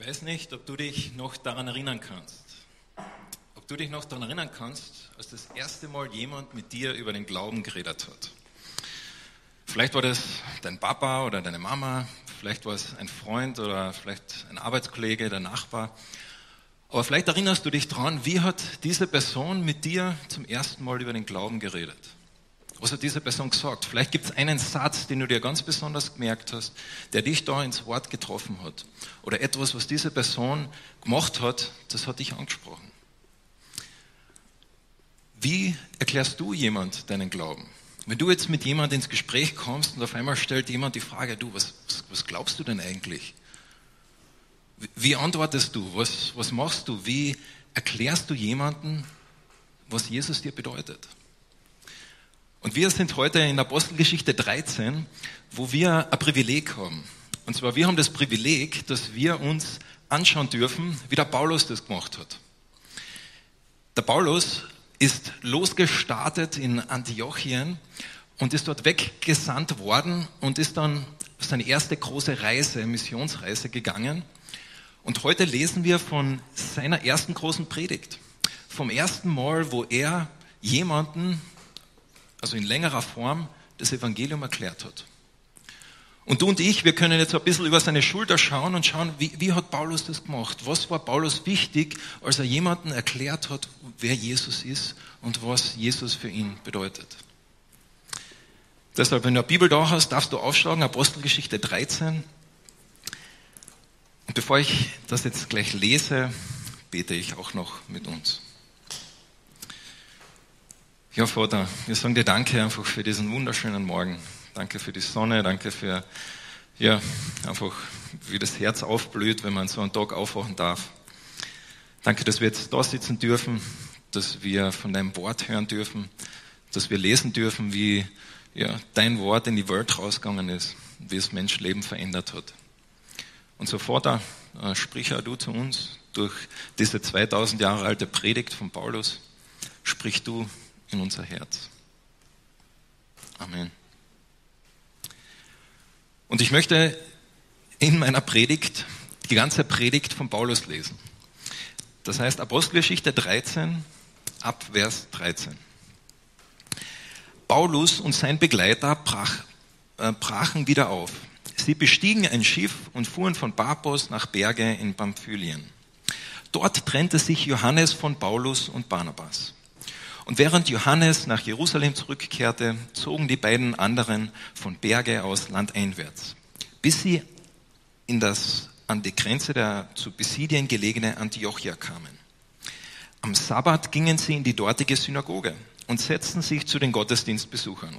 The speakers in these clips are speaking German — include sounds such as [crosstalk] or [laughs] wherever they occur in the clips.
Ich weiß nicht, ob du dich noch daran erinnern kannst. Ob du dich noch daran erinnern kannst, als das erste Mal jemand mit dir über den Glauben geredet hat. Vielleicht war das dein Papa oder deine Mama, vielleicht war es ein Freund oder vielleicht ein Arbeitskollege, der Nachbar. Aber vielleicht erinnerst du dich daran, wie hat diese Person mit dir zum ersten Mal über den Glauben geredet? Was hat diese Person gesagt? Vielleicht gibt es einen Satz, den du dir ganz besonders gemerkt hast, der dich da ins Wort getroffen hat. Oder etwas, was diese Person gemacht hat, das hat dich angesprochen. Wie erklärst du jemand deinen Glauben? Wenn du jetzt mit jemand ins Gespräch kommst und auf einmal stellt jemand die Frage, du, was, was glaubst du denn eigentlich? Wie antwortest du? Was, was machst du? Wie erklärst du jemanden, was Jesus dir bedeutet? Und wir sind heute in Apostelgeschichte 13, wo wir ein Privileg haben. Und zwar, wir haben das Privileg, dass wir uns anschauen dürfen, wie der Paulus das gemacht hat. Der Paulus ist losgestartet in Antiochien und ist dort weggesandt worden und ist dann seine erste große Reise, Missionsreise gegangen. Und heute lesen wir von seiner ersten großen Predigt. Vom ersten Mal, wo er jemanden also in längerer Form, das Evangelium erklärt hat. Und du und ich, wir können jetzt ein bisschen über seine Schulter schauen und schauen, wie, wie hat Paulus das gemacht? Was war Paulus wichtig, als er jemanden erklärt hat, wer Jesus ist und was Jesus für ihn bedeutet? Deshalb, wenn du eine Bibel da hast, darfst du aufschlagen, Apostelgeschichte 13. Und bevor ich das jetzt gleich lese, bete ich auch noch mit uns. Ja, Vater, wir sagen dir Danke einfach für diesen wunderschönen Morgen. Danke für die Sonne, danke für, ja, einfach, wie das Herz aufblüht, wenn man so einen Tag aufwachen darf. Danke, dass wir jetzt da sitzen dürfen, dass wir von deinem Wort hören dürfen, dass wir lesen dürfen, wie ja, dein Wort in die Welt rausgegangen ist, wie es Menschenleben verändert hat. Und so, Vater, äh, sprich auch du zu uns durch diese 2000 Jahre alte Predigt von Paulus. Sprich du in unser Herz. Amen. Und ich möchte in meiner Predigt die ganze Predigt von Paulus lesen. Das heißt Apostelgeschichte 13 ab Vers 13. Paulus und sein Begleiter brach, äh, brachen wieder auf. Sie bestiegen ein Schiff und fuhren von Paphos nach Berge in Pamphylien. Dort trennte sich Johannes von Paulus und Barnabas. Und während Johannes nach Jerusalem zurückkehrte, zogen die beiden anderen von Berge aus landeinwärts, bis sie in das, an die Grenze der zu Pisidien gelegene Antiochia kamen. Am Sabbat gingen sie in die dortige Synagoge und setzten sich zu den Gottesdienstbesuchern.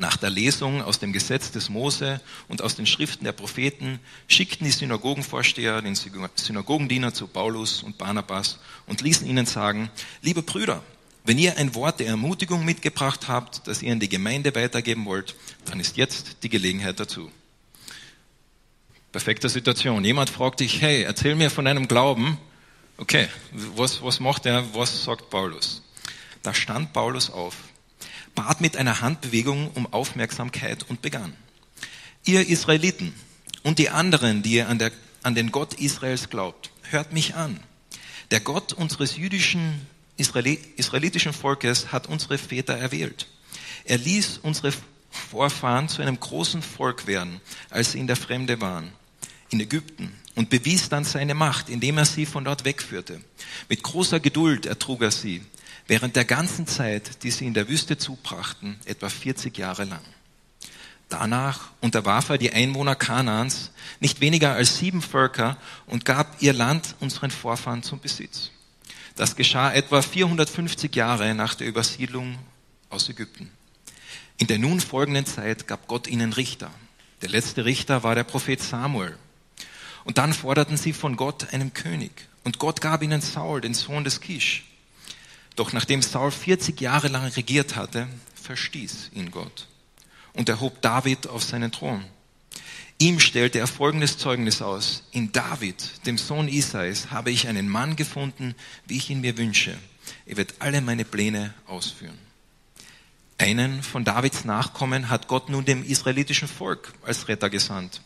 Nach der Lesung aus dem Gesetz des Mose und aus den Schriften der Propheten schickten die Synagogenvorsteher den Synagogendiener zu Paulus und Barnabas und ließen ihnen sagen, liebe Brüder, wenn ihr ein Wort der Ermutigung mitgebracht habt, das ihr in die Gemeinde weitergeben wollt, dann ist jetzt die Gelegenheit dazu. Perfekte Situation. Jemand fragt dich, hey, erzähl mir von deinem Glauben. Okay, was, was macht er? Was sagt Paulus? Da stand Paulus auf bat mit einer Handbewegung um Aufmerksamkeit und begann. Ihr Israeliten und die anderen, die ihr an, der, an den Gott Israels glaubt, hört mich an. Der Gott unseres jüdischen, israelitischen Volkes hat unsere Väter erwählt. Er ließ unsere Vorfahren zu einem großen Volk werden, als sie in der Fremde waren, in Ägypten, und bewies dann seine Macht, indem er sie von dort wegführte. Mit großer Geduld ertrug er sie, während der ganzen Zeit, die sie in der Wüste zubrachten, etwa 40 Jahre lang. Danach unterwarf er die Einwohner Kanaans, nicht weniger als sieben Völker, und gab ihr Land unseren Vorfahren zum Besitz. Das geschah etwa 450 Jahre nach der Übersiedlung aus Ägypten. In der nun folgenden Zeit gab Gott ihnen Richter. Der letzte Richter war der Prophet Samuel. Und dann forderten sie von Gott einen König. Und Gott gab ihnen Saul, den Sohn des Kisch. Doch nachdem Saul 40 Jahre lang regiert hatte, verstieß ihn Gott und erhob David auf seinen Thron. Ihm stellte er folgendes Zeugnis aus. In David, dem Sohn Isais, habe ich einen Mann gefunden, wie ich ihn mir wünsche. Er wird alle meine Pläne ausführen. Einen von Davids Nachkommen hat Gott nun dem israelitischen Volk als Retter gesandt,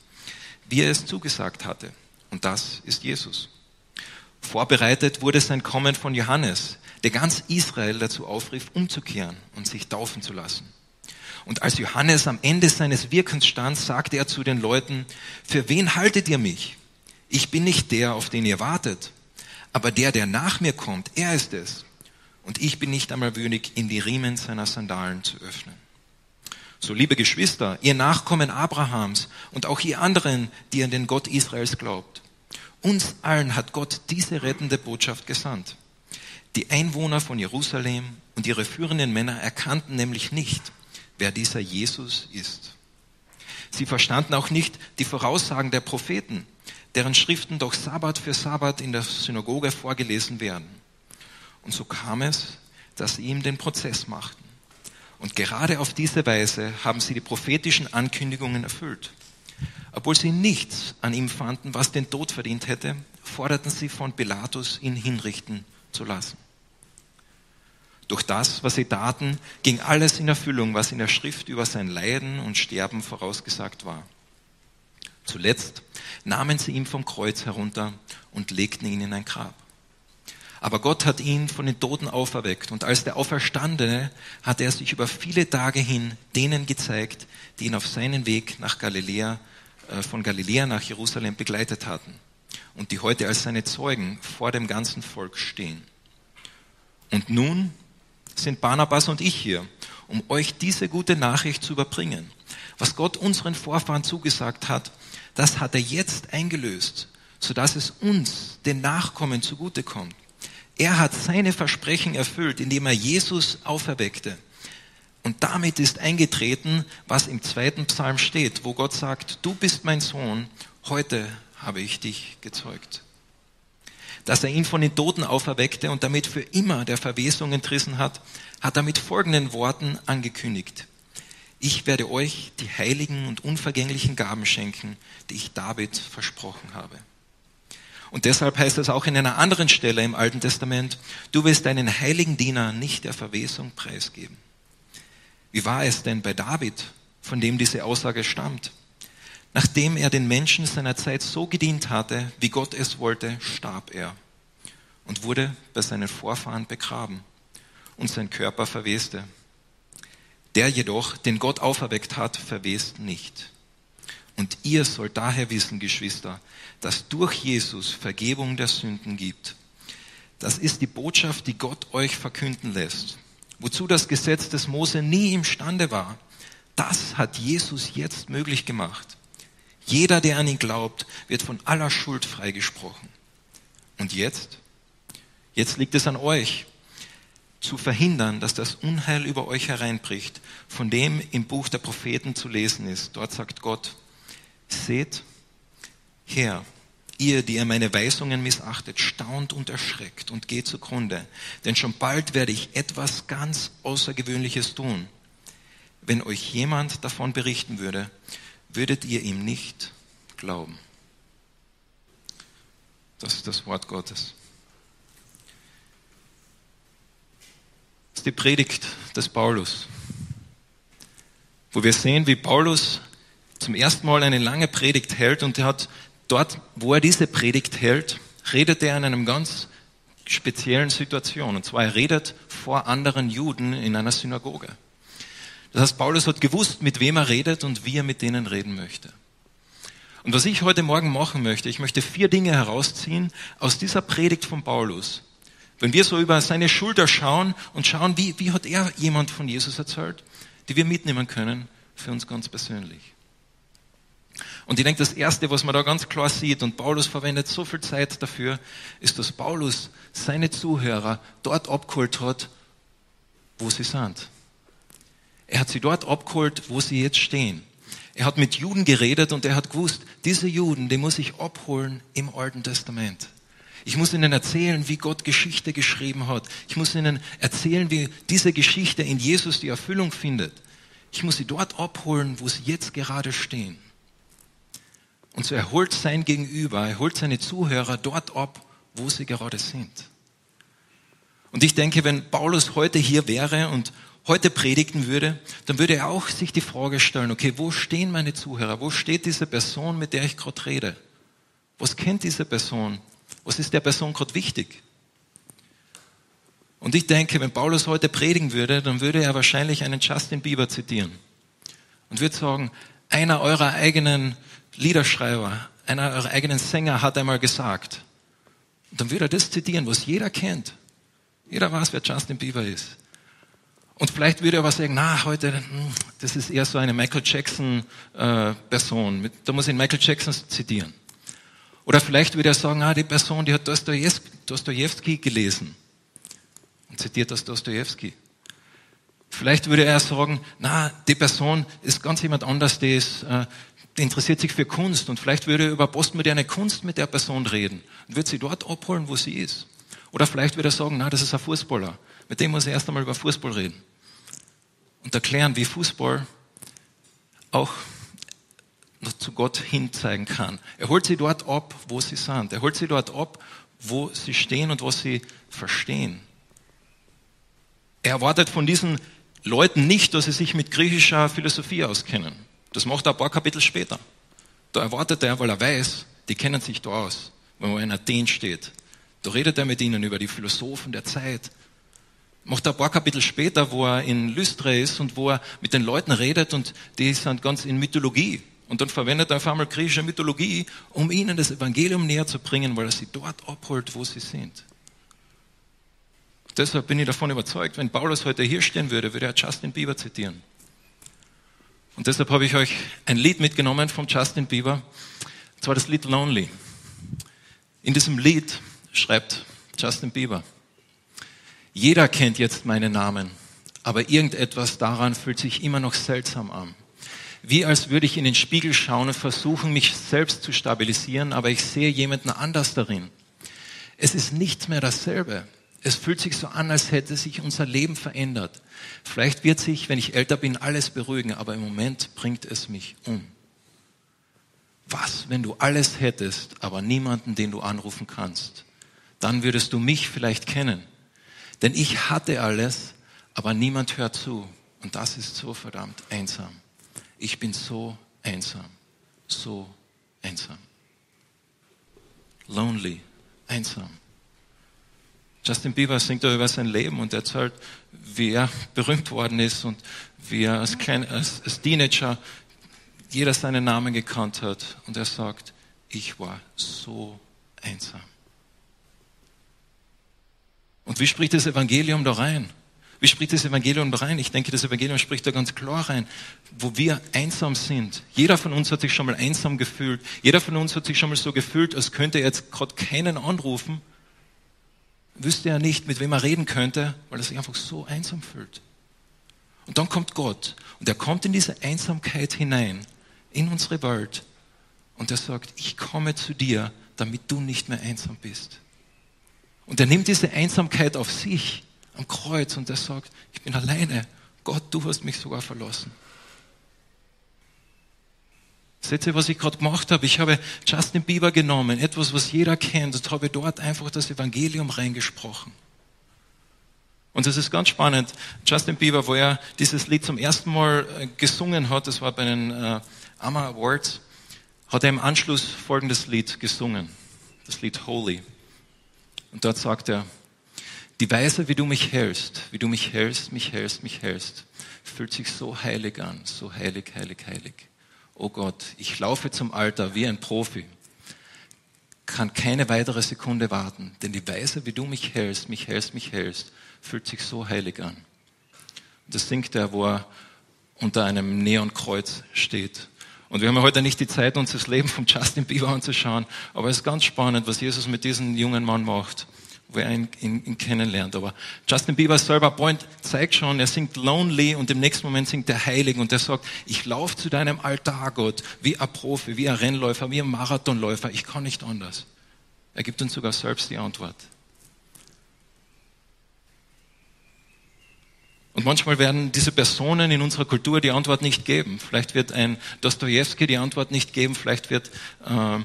wie er es zugesagt hatte. Und das ist Jesus. Vorbereitet wurde sein Kommen von Johannes, der ganz Israel dazu aufrief, umzukehren und sich taufen zu lassen. Und als Johannes am Ende seines Wirkens stand, sagte er zu den Leuten, für wen haltet ihr mich? Ich bin nicht der, auf den ihr wartet, aber der, der nach mir kommt, er ist es. Und ich bin nicht einmal würdig, in die Riemen seiner Sandalen zu öffnen. So, liebe Geschwister, ihr Nachkommen Abrahams und auch ihr anderen, die an den Gott Israels glaubt. Uns allen hat Gott diese rettende Botschaft gesandt. Die Einwohner von Jerusalem und ihre führenden Männer erkannten nämlich nicht, wer dieser Jesus ist. Sie verstanden auch nicht die Voraussagen der Propheten, deren Schriften doch Sabbat für Sabbat in der Synagoge vorgelesen werden. Und so kam es, dass sie ihm den Prozess machten. Und gerade auf diese Weise haben sie die prophetischen Ankündigungen erfüllt. Obwohl sie nichts an ihm fanden, was den Tod verdient hätte, forderten sie von Pilatus, ihn hinrichten zu lassen. Durch das, was sie taten, ging alles in Erfüllung, was in der Schrift über sein Leiden und Sterben vorausgesagt war. Zuletzt nahmen sie ihn vom Kreuz herunter und legten ihn in ein Grab. Aber Gott hat ihn von den Toten auferweckt und als der Auferstandene hat er sich über viele Tage hin denen gezeigt, die ihn auf seinen Weg nach Galiläa, äh, von Galiläa nach Jerusalem begleitet hatten und die heute als seine Zeugen vor dem ganzen Volk stehen. Und nun sind Barnabas und ich hier, um euch diese gute Nachricht zu überbringen. Was Gott unseren Vorfahren zugesagt hat, das hat er jetzt eingelöst, sodass es uns, den Nachkommen, zugutekommt. Er hat seine Versprechen erfüllt, indem er Jesus auferweckte. Und damit ist eingetreten, was im zweiten Psalm steht, wo Gott sagt, du bist mein Sohn, heute habe ich dich gezeugt. Dass er ihn von den Toten auferweckte und damit für immer der Verwesung entrissen hat, hat er mit folgenden Worten angekündigt. Ich werde euch die heiligen und unvergänglichen Gaben schenken, die ich David versprochen habe. Und deshalb heißt es auch in einer anderen Stelle im Alten Testament, du wirst deinen heiligen Diener nicht der Verwesung preisgeben. Wie war es denn bei David, von dem diese Aussage stammt? Nachdem er den Menschen seiner Zeit so gedient hatte, wie Gott es wollte, starb er und wurde bei seinen Vorfahren begraben und sein Körper verweste. Der jedoch, den Gott auferweckt hat, verwest nicht. Und ihr sollt daher wissen, Geschwister, dass durch Jesus Vergebung der Sünden gibt. Das ist die Botschaft, die Gott euch verkünden lässt. Wozu das Gesetz des Mose nie imstande war, das hat Jesus jetzt möglich gemacht. Jeder, der an ihn glaubt, wird von aller Schuld freigesprochen. Und jetzt? Jetzt liegt es an euch, zu verhindern, dass das Unheil über euch hereinbricht, von dem im Buch der Propheten zu lesen ist. Dort sagt Gott, seht her, ihr, die ihr meine Weisungen missachtet, staunt und erschreckt und geht zugrunde, denn schon bald werde ich etwas ganz Außergewöhnliches tun. Wenn euch jemand davon berichten würde, würdet ihr ihm nicht glauben. Das ist das Wort Gottes. Das ist die Predigt des Paulus, wo wir sehen, wie Paulus zum ersten Mal eine lange Predigt hält und er hat dort, wo er diese Predigt hält, redet er in einem ganz speziellen Situation. Und zwar er redet vor anderen Juden in einer Synagoge. Das heißt, Paulus hat gewusst, mit wem er redet und wie er mit denen reden möchte. Und was ich heute Morgen machen möchte, ich möchte vier Dinge herausziehen aus dieser Predigt von Paulus. Wenn wir so über seine Schulter schauen und schauen, wie, wie hat er jemand von Jesus erzählt, die wir mitnehmen können für uns ganz persönlich. Und ich denke, das Erste, was man da ganz klar sieht, und Paulus verwendet so viel Zeit dafür, ist, dass Paulus seine Zuhörer dort abgeholt hat, wo sie sind. Er hat sie dort abgeholt, wo sie jetzt stehen. Er hat mit Juden geredet und er hat gewusst, diese Juden, die muss ich abholen im Alten Testament. Ich muss ihnen erzählen, wie Gott Geschichte geschrieben hat. Ich muss ihnen erzählen, wie diese Geschichte in Jesus die Erfüllung findet. Ich muss sie dort abholen, wo sie jetzt gerade stehen. Und so erholt sein Gegenüber, er holt seine Zuhörer dort ab, wo sie gerade sind. Und ich denke, wenn Paulus heute hier wäre und heute predigen würde, dann würde er auch sich die Frage stellen, okay, wo stehen meine Zuhörer? Wo steht diese Person, mit der ich gerade rede? Was kennt diese Person? Was ist der Person gerade wichtig? Und ich denke, wenn Paulus heute predigen würde, dann würde er wahrscheinlich einen Justin Bieber zitieren und würde sagen, einer eurer eigenen Liederschreiber, einer eurer eigenen Sänger hat einmal gesagt. Und dann würde er das zitieren, was jeder kennt. Jeder weiß, wer Justin Bieber ist. Und vielleicht würde er aber sagen, na, heute, hm, das ist eher so eine Michael Jackson äh, Person. Da muss ich Michael Jackson zitieren. Oder vielleicht würde er sagen, ah, die Person, die hat Dostoevsky gelesen und zitiert das Dostoevsky. Vielleicht würde er sagen, na, die Person ist ganz jemand anders, die, ist, äh, die interessiert sich für Kunst und vielleicht würde er über postmoderne Kunst mit der Person reden und würde sie dort abholen, wo sie ist. Oder vielleicht würde er sagen, na, das ist ein Fußballer. Mit dem muss er erst einmal über Fußball reden. Und erklären, wie Fußball auch noch zu Gott hinzeigen kann. Er holt sie dort ab, wo sie sind. Er holt sie dort ab, wo sie stehen und was sie verstehen. Er erwartet von diesen Leuten nicht, dass sie sich mit griechischer Philosophie auskennen. Das macht er ein paar Kapitel später. Da erwartet er, weil er weiß, die kennen sich da aus, wenn man in Athen steht. Da redet er mit ihnen über die Philosophen der Zeit, macht er ein paar Kapitel später, wo er in Lystra ist und wo er mit den Leuten redet und die sind ganz in Mythologie. Und dann verwendet er auf einmal griechische Mythologie, um ihnen das Evangelium näher zu bringen, weil er sie dort abholt, wo sie sind. Deshalb bin ich davon überzeugt, wenn Paulus heute hier stehen würde, würde er Justin Bieber zitieren. Und deshalb habe ich euch ein Lied mitgenommen von Justin Bieber, und zwar das Lied Lonely. In diesem Lied schreibt Justin Bieber, jeder kennt jetzt meinen Namen, aber irgendetwas daran fühlt sich immer noch seltsam an. Wie als würde ich in den Spiegel schauen und versuchen, mich selbst zu stabilisieren, aber ich sehe jemanden anders darin. Es ist nicht mehr dasselbe. Es fühlt sich so an, als hätte sich unser Leben verändert. Vielleicht wird sich, wenn ich älter bin, alles beruhigen, aber im Moment bringt es mich um. Was, wenn du alles hättest, aber niemanden, den du anrufen kannst? Dann würdest du mich vielleicht kennen. Denn ich hatte alles, aber niemand hört zu. Und das ist so verdammt einsam. Ich bin so einsam. So einsam. Lonely. Einsam. Justin Bieber singt über sein Leben und erzählt, wie er berühmt worden ist und wie er als, klein, als, als Teenager jeder seinen Namen gekannt hat. Und er sagt, ich war so einsam. Und wie spricht das Evangelium da rein? Wie spricht das Evangelium da rein? Ich denke, das Evangelium spricht da ganz klar rein, wo wir einsam sind. Jeder von uns hat sich schon mal einsam gefühlt. Jeder von uns hat sich schon mal so gefühlt, als könnte er jetzt gerade keinen anrufen. Wüsste er nicht, mit wem er reden könnte, weil er sich einfach so einsam fühlt. Und dann kommt Gott und er kommt in diese Einsamkeit hinein, in unsere Welt. Und er sagt, ich komme zu dir, damit du nicht mehr einsam bist. Und er nimmt diese Einsamkeit auf sich am Kreuz und er sagt, ich bin alleine. Gott, du hast mich sogar verlassen. Seht ihr, was ich gerade gemacht habe? Ich habe Justin Bieber genommen, etwas, was jeder kennt, und habe dort einfach das Evangelium reingesprochen. Und das ist ganz spannend. Justin Bieber, wo er dieses Lied zum ersten Mal äh, gesungen hat, das war bei den äh, AMA Awards, hat er im Anschluss folgendes Lied gesungen. Das Lied Holy. Und dort sagt er, die Weise, wie du mich hältst, wie du mich hältst, mich hältst, mich hältst, fühlt sich so heilig an, so heilig, heilig, heilig. Oh Gott, ich laufe zum Alter wie ein Profi, kann keine weitere Sekunde warten, denn die Weise, wie du mich hältst, mich hältst, mich hältst, fühlt sich so heilig an. Das singt er, wo er unter einem Neonkreuz steht. Und wir haben heute nicht die Zeit, uns das Leben von Justin Bieber anzuschauen, aber es ist ganz spannend, was Jesus mit diesem jungen Mann macht, wo er ihn, ihn, ihn kennenlernt. Aber Justin Bieber selber Point zeigt schon, er singt Lonely und im nächsten Moment singt er Heilig und er sagt, ich laufe zu deinem Altar, Gott, wie ein Profi, wie ein Rennläufer, wie ein Marathonläufer, ich kann nicht anders. Er gibt uns sogar selbst die Antwort. Und manchmal werden diese Personen in unserer Kultur die Antwort nicht geben. Vielleicht wird ein Dostoevsky die Antwort nicht geben, vielleicht wird äh,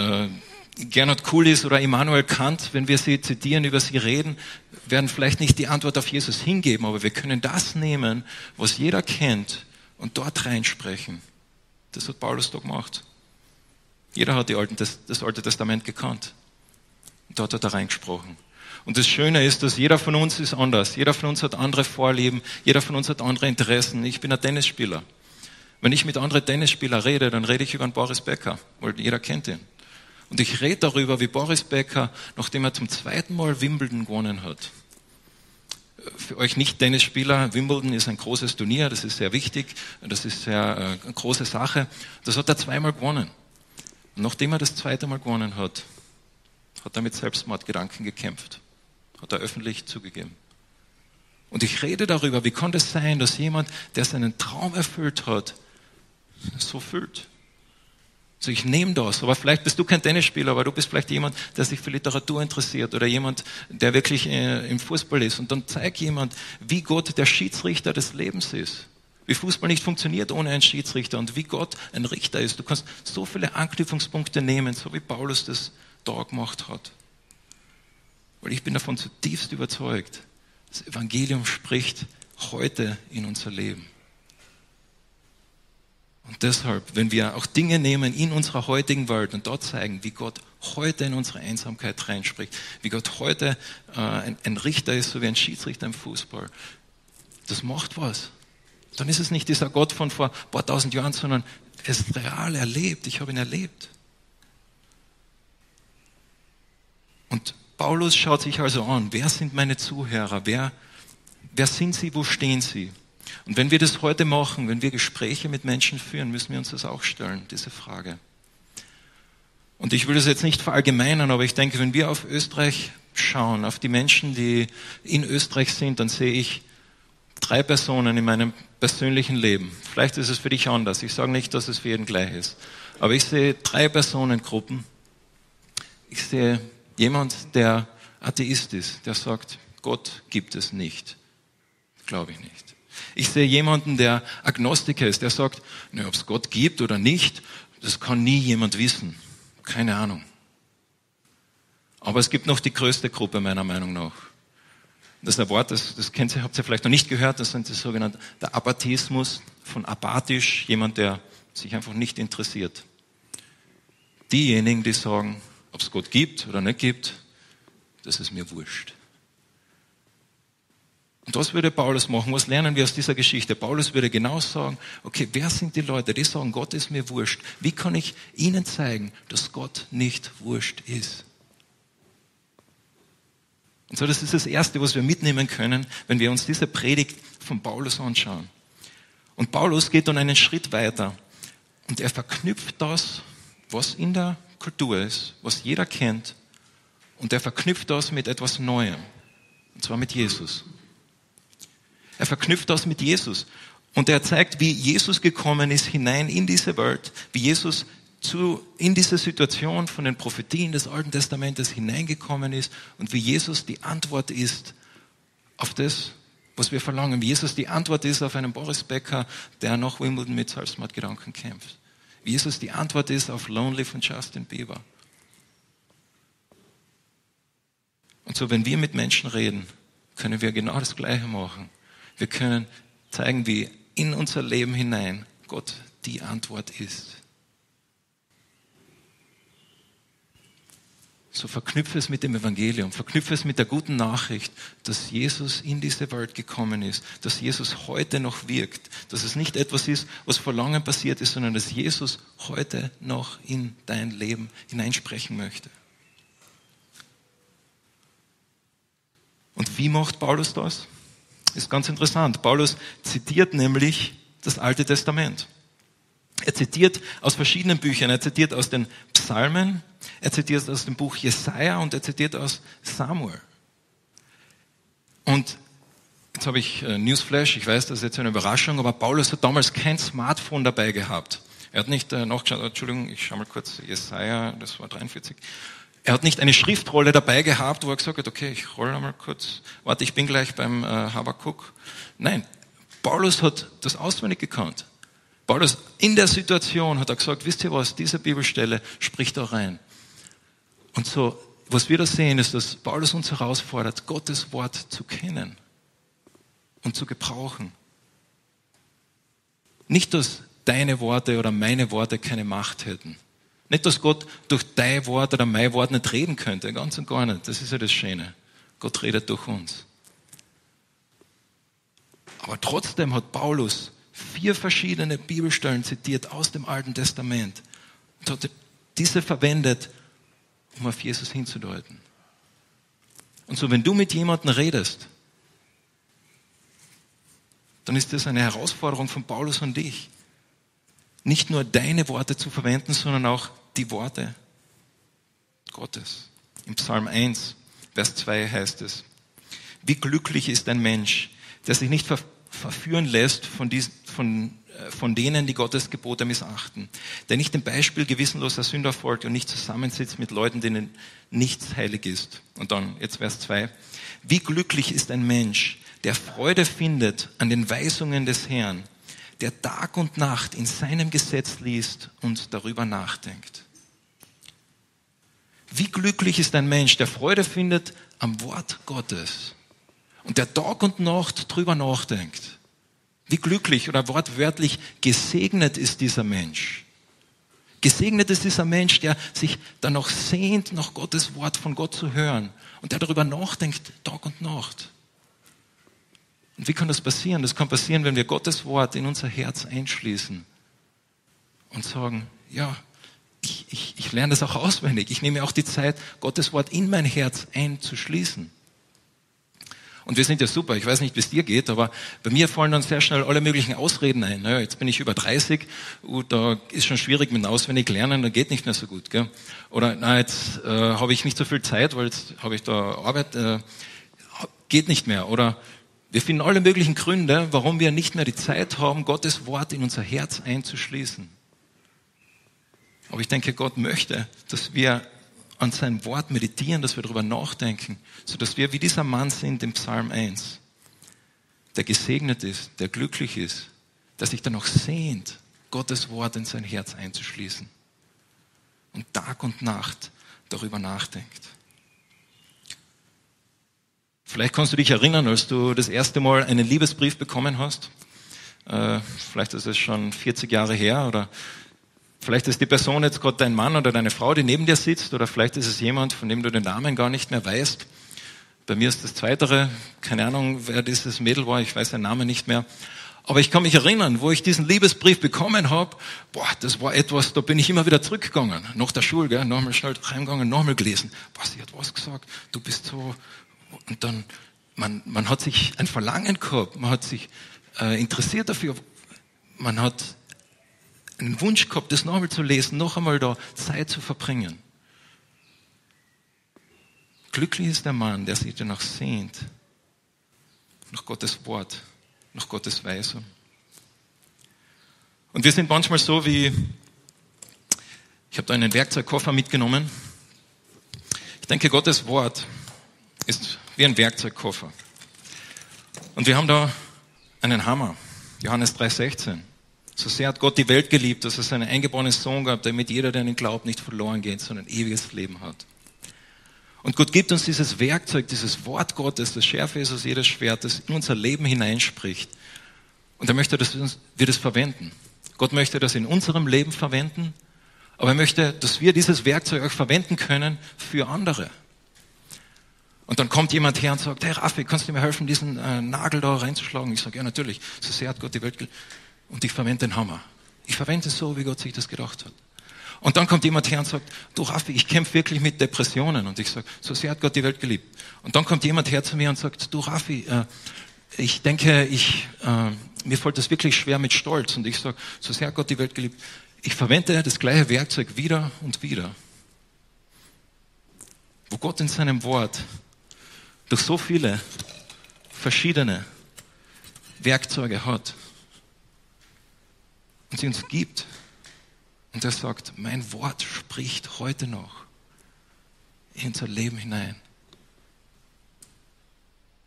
äh, Gernot Kulis oder Immanuel Kant, wenn wir sie zitieren, über sie reden, werden vielleicht nicht die Antwort auf Jesus hingeben, aber wir können das nehmen, was jeder kennt und dort reinsprechen. Das hat Paulus da gemacht. Jeder hat Alten, das, das Alte Testament gekannt. Und dort hat er reingesprochen. Und das Schöne ist, dass jeder von uns ist anders. Jeder von uns hat andere Vorlieben. Jeder von uns hat andere Interessen. Ich bin ein Tennisspieler. Wenn ich mit anderen Tennisspielern rede, dann rede ich über einen Boris Becker, weil jeder kennt ihn. Und ich rede darüber, wie Boris Becker, nachdem er zum zweiten Mal Wimbledon gewonnen hat, für euch nicht Tennisspieler, Wimbledon ist ein großes Turnier, das ist sehr wichtig, das ist sehr äh, eine große Sache. Das hat er zweimal gewonnen. Und nachdem er das zweite Mal gewonnen hat, hat er mit Selbstmordgedanken gekämpft. Hat er öffentlich zugegeben. Und ich rede darüber, wie kann das sein, dass jemand, der seinen Traum erfüllt hat, so fühlt. Also ich nehme das, aber vielleicht bist du kein Tennisspieler, aber du bist vielleicht jemand, der sich für Literatur interessiert oder jemand, der wirklich äh, im Fußball ist. Und dann zeig jemand, wie Gott der Schiedsrichter des Lebens ist. Wie Fußball nicht funktioniert ohne einen Schiedsrichter und wie Gott ein Richter ist. Du kannst so viele Anknüpfungspunkte nehmen, so wie Paulus das da gemacht hat. Weil ich bin davon zutiefst überzeugt, das Evangelium spricht heute in unser Leben. Und deshalb, wenn wir auch Dinge nehmen in unserer heutigen Welt und dort zeigen, wie Gott heute in unsere Einsamkeit reinspricht, wie Gott heute äh, ein, ein Richter ist, so wie ein Schiedsrichter im Fußball, das macht was. Dann ist es nicht dieser Gott von vor ein paar tausend Jahren, sondern es ist real erlebt. Ich habe ihn erlebt. Und Paulus schaut sich also an, wer sind meine Zuhörer? Wer, wer sind sie? Wo stehen sie? Und wenn wir das heute machen, wenn wir Gespräche mit Menschen führen, müssen wir uns das auch stellen, diese Frage. Und ich will das jetzt nicht verallgemeinern, aber ich denke, wenn wir auf Österreich schauen, auf die Menschen, die in Österreich sind, dann sehe ich drei Personen in meinem persönlichen Leben. Vielleicht ist es für dich anders. Ich sage nicht, dass es für jeden gleich ist. Aber ich sehe drei Personengruppen. Ich sehe jemand, der Atheist ist, der sagt, Gott gibt es nicht. Glaube ich nicht. Ich sehe jemanden, der Agnostiker ist, der sagt, ne, ob es Gott gibt oder nicht, das kann nie jemand wissen. Keine Ahnung. Aber es gibt noch die größte Gruppe meiner Meinung nach. Das ist ein Wort, das, das kennt ihr, habt ihr vielleicht noch nicht gehört, das sind die sogenannte, der Apathismus von apathisch, jemand, der sich einfach nicht interessiert. Diejenigen, die sagen, ob es Gott gibt oder nicht gibt, das ist mir wurscht. Und was würde Paulus machen? Was lernen wir aus dieser Geschichte? Paulus würde genau sagen, okay, wer sind die Leute, die sagen, Gott ist mir wurscht? Wie kann ich ihnen zeigen, dass Gott nicht wurscht ist? Und so, das ist das Erste, was wir mitnehmen können, wenn wir uns diese Predigt von Paulus anschauen. Und Paulus geht dann einen Schritt weiter und er verknüpft das, was in der Kultur ist, was jeder kennt, und er verknüpft das mit etwas Neuem, und zwar mit Jesus. Er verknüpft das mit Jesus. Und er zeigt, wie Jesus gekommen ist hinein in diese Welt, wie Jesus zu, in diese Situation von den Prophetien des Alten Testamentes hineingekommen ist und wie Jesus die Antwort ist auf das, was wir verlangen. Wie Jesus die Antwort ist auf einen Boris Becker, der nach Wimbledon mit Selbstmordgedanken kämpft. Jesus die Antwort ist auf Lonely von Justin Bieber. Und so, wenn wir mit Menschen reden, können wir genau das Gleiche machen. Wir können zeigen, wie in unser Leben hinein Gott die Antwort ist. So verknüpfe es mit dem Evangelium, verknüpfe es mit der guten Nachricht, dass Jesus in diese Welt gekommen ist, dass Jesus heute noch wirkt, dass es nicht etwas ist, was vor langem passiert ist, sondern dass Jesus heute noch in dein Leben hineinsprechen möchte. Und wie macht Paulus das? ist ganz interessant. Paulus zitiert nämlich das Alte Testament. Er zitiert aus verschiedenen Büchern. Er zitiert aus den Psalmen, er zitiert aus dem Buch Jesaja und er zitiert aus Samuel. Und jetzt habe ich äh, Newsflash, ich weiß, das ist jetzt eine Überraschung, aber Paulus hat damals kein Smartphone dabei gehabt. Er hat nicht äh, nachgeschaut, Entschuldigung, ich schaue mal kurz, Jesaja, das war 43. Er hat nicht eine Schriftrolle dabei gehabt, wo er gesagt hat, okay, ich rolle mal kurz, warte, ich bin gleich beim äh, Habakuk. Nein, Paulus hat das auswendig gekannt. Paulus in der Situation hat er gesagt, wisst ihr was, diese Bibelstelle spricht da rein. Und so, was wir da sehen, ist, dass Paulus uns herausfordert, Gottes Wort zu kennen und zu gebrauchen. Nicht, dass deine Worte oder meine Worte keine Macht hätten, Nicht, dass Gott durch dein Wort oder mein Wort nicht reden könnte, ganz und gar nicht. Das ist ja das Schöne. Gott redet durch uns. Aber trotzdem hat Paulus vier verschiedene Bibelstellen zitiert aus dem Alten Testament und hat diese verwendet, um auf Jesus hinzudeuten. Und so, wenn du mit jemandem redest, dann ist das eine Herausforderung von Paulus an dich. Nicht nur deine Worte zu verwenden, sondern auch die Worte Gottes. Im Psalm 1, Vers 2 heißt es, wie glücklich ist ein Mensch, der sich nicht verführen lässt von, diesen, von, von denen, die Gottes Gebote missachten, der nicht dem Beispiel gewissenloser Sünder folgt und nicht zusammensitzt mit Leuten, denen nichts heilig ist. Und dann, jetzt Vers 2, wie glücklich ist ein Mensch, der Freude findet an den Weisungen des Herrn, der Tag und Nacht in seinem Gesetz liest und darüber nachdenkt. Wie glücklich ist ein Mensch, der Freude findet am Wort Gottes und der Tag und Nacht drüber nachdenkt. Wie glücklich oder wortwörtlich gesegnet ist dieser Mensch. Gesegnet ist dieser Mensch, der sich danach sehnt, nach Gottes Wort von Gott zu hören und der darüber nachdenkt, Tag und Nacht. Und wie kann das passieren? Das kann passieren, wenn wir Gottes Wort in unser Herz einschließen und sagen, ja, ich, ich, ich lerne das auch auswendig. Ich nehme auch die Zeit, Gottes Wort in mein Herz einzuschließen. Und wir sind ja super. Ich weiß nicht, wie es dir geht, aber bei mir fallen dann sehr schnell alle möglichen Ausreden ein. Naja, jetzt bin ich über 30, und da ist schon schwierig mit auswendig lernen, da geht nicht mehr so gut. Gell? Oder na, jetzt äh, habe ich nicht so viel Zeit, weil jetzt habe ich da Arbeit, äh, geht nicht mehr. Oder wir finden alle möglichen Gründe, warum wir nicht mehr die Zeit haben, Gottes Wort in unser Herz einzuschließen. Aber ich denke, Gott möchte, dass wir an sein Wort meditieren, dass wir darüber nachdenken, so dass wir wie dieser Mann sind im Psalm 1, der gesegnet ist, der glücklich ist, der sich danach sehnt, Gottes Wort in sein Herz einzuschließen und Tag und Nacht darüber nachdenkt. Vielleicht kannst du dich erinnern, als du das erste Mal einen Liebesbrief bekommen hast. Äh, vielleicht ist es schon 40 Jahre her oder vielleicht ist die Person jetzt gerade dein Mann oder deine Frau, die neben dir sitzt oder vielleicht ist es jemand, von dem du den Namen gar nicht mehr weißt. Bei mir ist das Zweitere, keine Ahnung, wer dieses Mädel war, ich weiß den Namen nicht mehr. Aber ich kann mich erinnern, wo ich diesen Liebesbrief bekommen habe, boah, das war etwas, da bin ich immer wieder zurückgegangen, nach der Schule, gell, nochmal schnell reingegangen, nochmal gelesen. Was, sie hat was gesagt, du bist so, und dann, man, man hat sich ein Verlangen gehabt, man hat sich äh, interessiert dafür, man hat einen Wunsch gehabt, das nochmal zu lesen, noch einmal da Zeit zu verbringen. Glücklich ist der Mann, der sich danach sehnt, nach Gottes Wort, nach Gottes Weisung. Und wir sind manchmal so wie, ich habe da einen Werkzeugkoffer mitgenommen. Ich denke, Gottes Wort ist wie ein Werkzeugkoffer. Und wir haben da einen Hammer. Johannes 3,16. So sehr hat Gott die Welt geliebt, dass er seinen eingeborenen Sohn gab, damit jeder, der an ihn glaubt, nicht verloren geht, sondern ein ewiges Leben hat. Und Gott gibt uns dieses Werkzeug, dieses Wort Gottes, das schärfer ist als jedes Schwert, das in unser Leben hineinspricht. Und er möchte, dass wir das verwenden. Gott möchte das in unserem Leben verwenden, aber er möchte, dass wir dieses Werkzeug auch verwenden können für andere. Und dann kommt jemand her und sagt, hey Raffi, kannst du mir helfen, diesen äh, Nagel da reinzuschlagen? Ich sage, ja natürlich, so sehr hat Gott die Welt Und ich verwende den Hammer. Ich verwende es so, wie Gott sich das gedacht hat. Und dann kommt jemand her und sagt, du Raffi, ich kämpfe wirklich mit Depressionen. Und ich sage, so sehr hat Gott die Welt geliebt. Und dann kommt jemand her zu mir und sagt, du Raffi, äh, ich denke, ich, äh, mir fällt das wirklich schwer mit Stolz. Und ich sage, so sehr hat Gott die Welt geliebt. Ich verwende das gleiche Werkzeug wieder und wieder. Wo Gott in seinem Wort durch so viele verschiedene Werkzeuge hat und sie uns gibt. Und er sagt, mein Wort spricht heute noch in unser Leben hinein.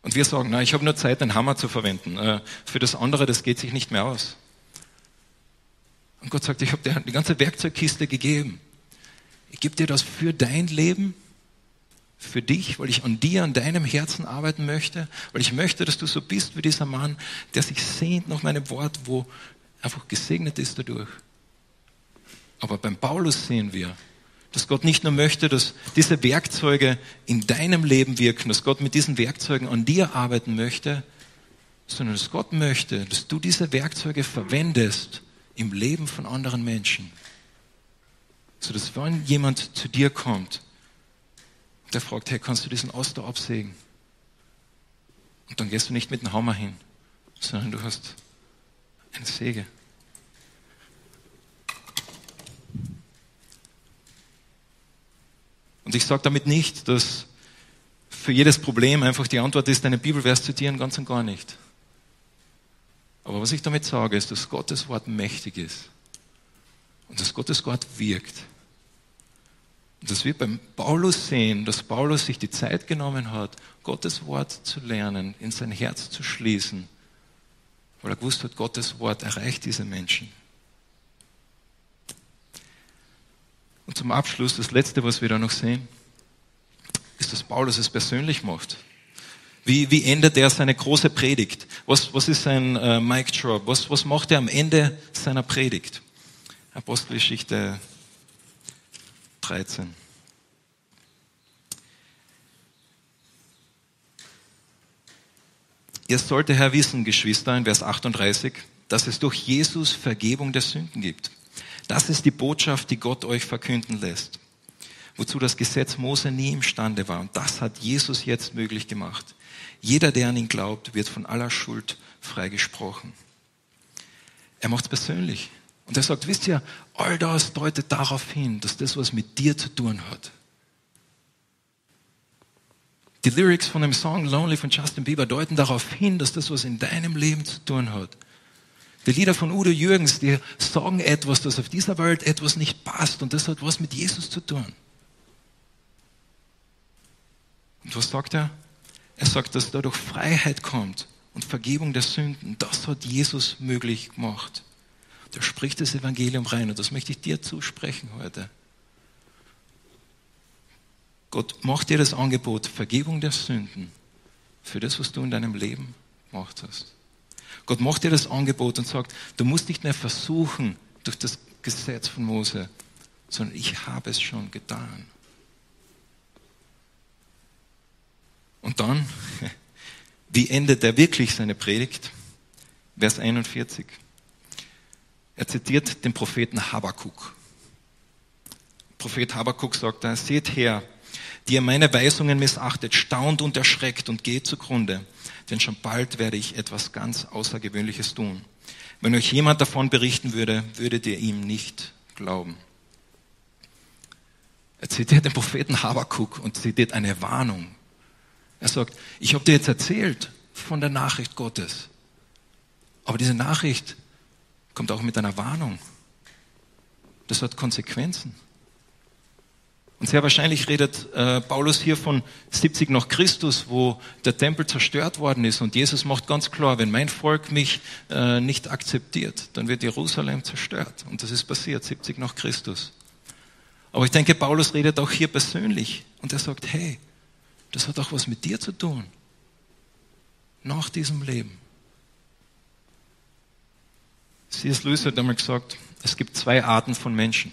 Und wir sagen, na, ich habe nur Zeit, einen Hammer zu verwenden. Äh, für das andere, das geht sich nicht mehr aus. Und Gott sagt, ich habe dir die ganze Werkzeugkiste gegeben. Ich gebe dir das für dein Leben für dich, weil ich an dir, an deinem Herzen arbeiten möchte, weil ich möchte, dass du so bist wie dieser Mann, der sich sehnt nach meinem Wort, wo einfach gesegnet ist dadurch. Aber beim Paulus sehen wir, dass Gott nicht nur möchte, dass diese Werkzeuge in deinem Leben wirken, dass Gott mit diesen Werkzeugen an dir arbeiten möchte, sondern dass Gott möchte, dass du diese Werkzeuge verwendest im Leben von anderen Menschen. So dass wenn jemand zu dir kommt, der fragt, hey, kannst du diesen Oster absägen? Und dann gehst du nicht mit dem Hammer hin, sondern du hast eine Säge. Und ich sage damit nicht, dass für jedes Problem einfach die Antwort ist, deine Bibelvers zitieren, ganz und gar nicht. Aber was ich damit sage, ist, dass Gottes Wort mächtig ist und dass Gottes Wort wirkt. Und dass wir beim Paulus sehen, dass Paulus sich die Zeit genommen hat, Gottes Wort zu lernen, in sein Herz zu schließen, weil er gewusst hat, Gottes Wort erreicht diese Menschen. Und zum Abschluss, das Letzte, was wir da noch sehen, ist, dass Paulus es persönlich macht. Wie, wie endet er seine große Predigt? Was, was ist sein äh, Mic Drop? Was, was macht er am Ende seiner Predigt? Apostelgeschichte 13. Ihr sollt Herr wissen, Geschwister, in Vers 38, dass es durch Jesus Vergebung der Sünden gibt. Das ist die Botschaft, die Gott euch verkünden lässt, wozu das Gesetz Mose nie imstande war. Und das hat Jesus jetzt möglich gemacht. Jeder, der an ihn glaubt, wird von aller Schuld freigesprochen. Er macht es persönlich. Und er sagt, wisst ihr, all das deutet darauf hin, dass das was mit dir zu tun hat. Die Lyrics von dem Song Lonely von Justin Bieber deuten darauf hin, dass das was in deinem Leben zu tun hat. Die Lieder von Udo Jürgens, die sagen etwas, dass auf dieser Welt etwas nicht passt und das hat was mit Jesus zu tun. Und was sagt er? Er sagt, dass dadurch Freiheit kommt und Vergebung der Sünden. Das hat Jesus möglich gemacht. Da spricht das Evangelium rein und das möchte ich dir zusprechen heute. Gott macht dir das Angebot, Vergebung der Sünden für das, was du in deinem Leben gemacht hast. Gott macht dir das Angebot und sagt, du musst nicht mehr versuchen durch das Gesetz von Mose, sondern ich habe es schon getan. Und dann, [laughs] wie endet er wirklich seine Predigt? Vers 41. Er zitiert den Propheten Habakuk. Prophet Habakuk sagt da, seht her, die ihr meine Weisungen missachtet, staunt und erschreckt und geht zugrunde denn schon bald werde ich etwas ganz Außergewöhnliches tun. Wenn euch jemand davon berichten würde, würdet ihr ihm nicht glauben. Er zitiert den Propheten Habakuk und zitiert eine Warnung. Er sagt, ich habe dir jetzt erzählt von der Nachricht Gottes. Aber diese Nachricht kommt auch mit einer Warnung. Das hat Konsequenzen. Und sehr wahrscheinlich redet äh, Paulus hier von 70 nach Christus, wo der Tempel zerstört worden ist. Und Jesus macht ganz klar, wenn mein Volk mich äh, nicht akzeptiert, dann wird Jerusalem zerstört. Und das ist passiert, 70 nach Christus. Aber ich denke, Paulus redet auch hier persönlich. Und er sagt, hey, das hat auch was mit dir zu tun. Nach diesem Leben. C.S. Lewis hat einmal gesagt, es gibt zwei Arten von Menschen.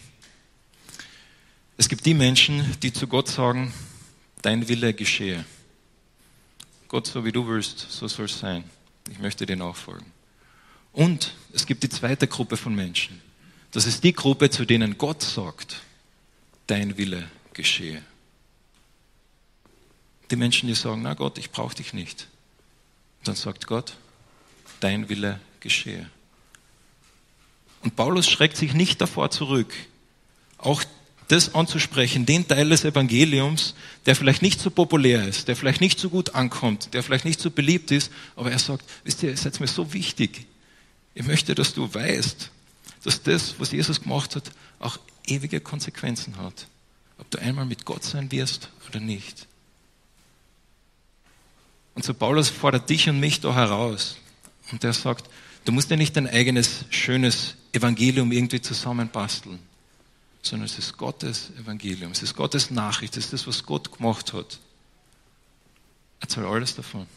Es gibt die Menschen, die zu Gott sagen, dein Wille geschehe. Gott, so wie du willst, so soll es sein. Ich möchte dir nachfolgen. Und es gibt die zweite Gruppe von Menschen. Das ist die Gruppe, zu denen Gott sagt, dein Wille geschehe. Die Menschen, die sagen, na Gott, ich brauche dich nicht. Dann sagt Gott, dein Wille geschehe. Und Paulus schreckt sich nicht davor zurück, auch das anzusprechen, den Teil des Evangeliums, der vielleicht nicht so populär ist, der vielleicht nicht so gut ankommt, der vielleicht nicht so beliebt ist, aber er sagt, wisst ihr, ihr seid mir so wichtig. Ich möchte, dass du weißt, dass das, was Jesus gemacht hat, auch ewige Konsequenzen hat. Ob du einmal mit Gott sein wirst oder nicht. Und so Paulus fordert dich und mich da heraus. Und er sagt, du musst ja nicht dein eigenes schönes Evangelium irgendwie zusammenbasteln sondern es ist Gottes Evangelium, es ist Gottes Nachricht, es ist das, was Gott gemacht hat. Erzähl alles davon.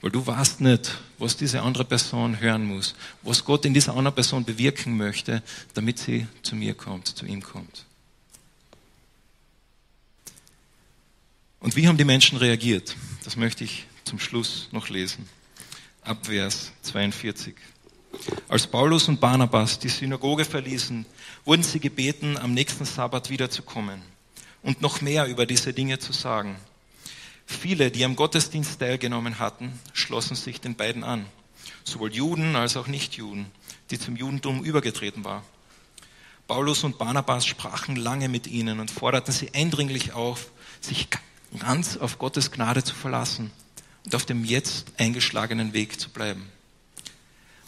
Weil du weißt nicht, was diese andere Person hören muss, was Gott in dieser anderen Person bewirken möchte, damit sie zu mir kommt, zu ihm kommt. Und wie haben die Menschen reagiert? Das möchte ich zum Schluss noch lesen. Ab Vers 42. Als Paulus und Barnabas die Synagoge verließen, wurden sie gebeten, am nächsten Sabbat wiederzukommen und noch mehr über diese Dinge zu sagen. Viele, die am Gottesdienst teilgenommen hatten, schlossen sich den beiden an, sowohl Juden als auch Nichtjuden, die zum Judentum übergetreten waren. Paulus und Barnabas sprachen lange mit ihnen und forderten sie eindringlich auf, sich ganz auf Gottes Gnade zu verlassen und auf dem jetzt eingeschlagenen Weg zu bleiben.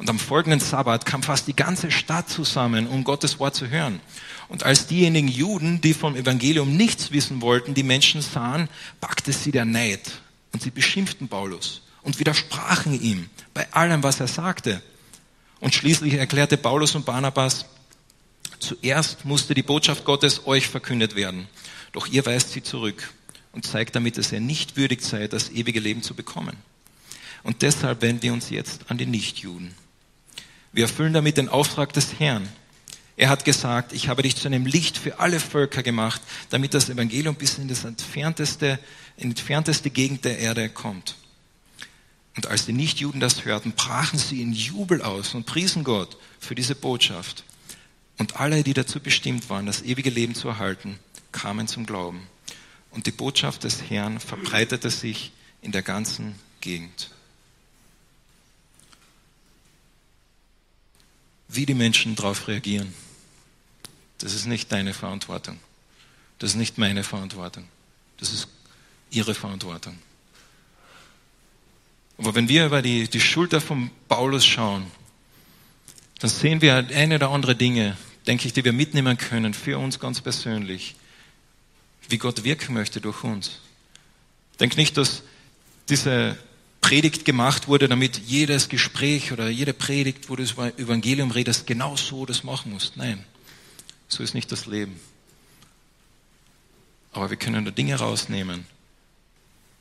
Und am folgenden Sabbat kam fast die ganze Stadt zusammen, um Gottes Wort zu hören. Und als diejenigen Juden, die vom Evangelium nichts wissen wollten, die Menschen sahen, packte sie der Neid. Und sie beschimpften Paulus und widersprachen ihm bei allem, was er sagte. Und schließlich erklärte Paulus und Barnabas, zuerst musste die Botschaft Gottes euch verkündet werden. Doch ihr weist sie zurück und zeigt damit, dass ihr nicht würdig seid, das ewige Leben zu bekommen. Und deshalb wenden wir uns jetzt an die Nichtjuden. Wir erfüllen damit den Auftrag des Herrn. Er hat gesagt, ich habe dich zu einem Licht für alle Völker gemacht, damit das Evangelium bis in das entfernteste, in entfernteste Gegend der Erde kommt. Und als die Nichtjuden das hörten, brachen sie in Jubel aus und priesen Gott für diese Botschaft. Und alle, die dazu bestimmt waren, das ewige Leben zu erhalten, kamen zum Glauben. Und die Botschaft des Herrn verbreitete sich in der ganzen Gegend. Wie die Menschen darauf reagieren, das ist nicht deine Verantwortung. Das ist nicht meine Verantwortung. Das ist ihre Verantwortung. Aber wenn wir über die, die Schulter von Paulus schauen, dann sehen wir eine oder andere Dinge, denke ich, die wir mitnehmen können für uns ganz persönlich, wie Gott wirken möchte durch uns. Denk nicht, dass diese Predigt gemacht wurde, damit jedes Gespräch oder jede Predigt, wo du das Evangelium redest, genau so das machen musst. Nein, so ist nicht das Leben. Aber wir können da Dinge rausnehmen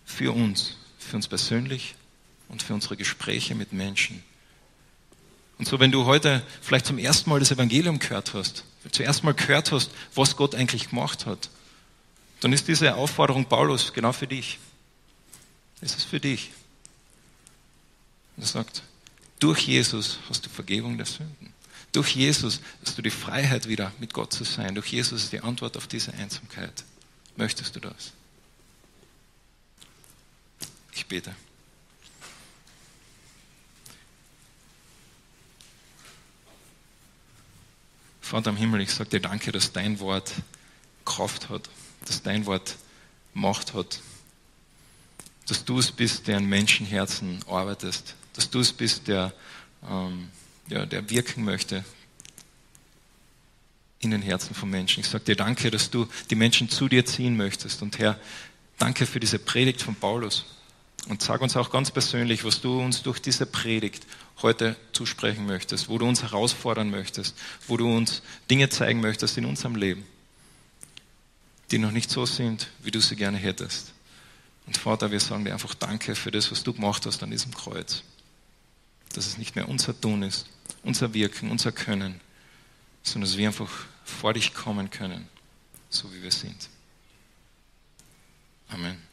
für uns, für uns persönlich und für unsere Gespräche mit Menschen. Und so, wenn du heute vielleicht zum ersten Mal das Evangelium gehört hast, zuerst mal gehört hast, was Gott eigentlich gemacht hat, dann ist diese Aufforderung Paulus genau für dich. Es ist für dich. Und er sagt, durch Jesus hast du Vergebung der Sünden. Durch Jesus hast du die Freiheit wieder mit Gott zu sein. Durch Jesus ist die Antwort auf diese Einsamkeit. Möchtest du das? Ich bete. Vater im Himmel, ich sage dir danke, dass dein Wort Kraft hat, dass dein Wort Macht hat, dass du es bist, der in Menschenherzen arbeitest, dass du es bist, der, ähm, ja, der wirken möchte in den Herzen von Menschen. Ich sage dir danke, dass du die Menschen zu dir ziehen möchtest. Und Herr, danke für diese Predigt von Paulus. Und sag uns auch ganz persönlich, was du uns durch diese Predigt heute zusprechen möchtest, wo du uns herausfordern möchtest, wo du uns Dinge zeigen möchtest in unserem Leben, die noch nicht so sind, wie du sie gerne hättest. Und Vater, wir sagen dir einfach Danke für das, was du gemacht hast an diesem Kreuz dass es nicht mehr unser Tun ist, unser Wirken, unser Können, sondern dass wir einfach vor dich kommen können, so wie wir sind. Amen.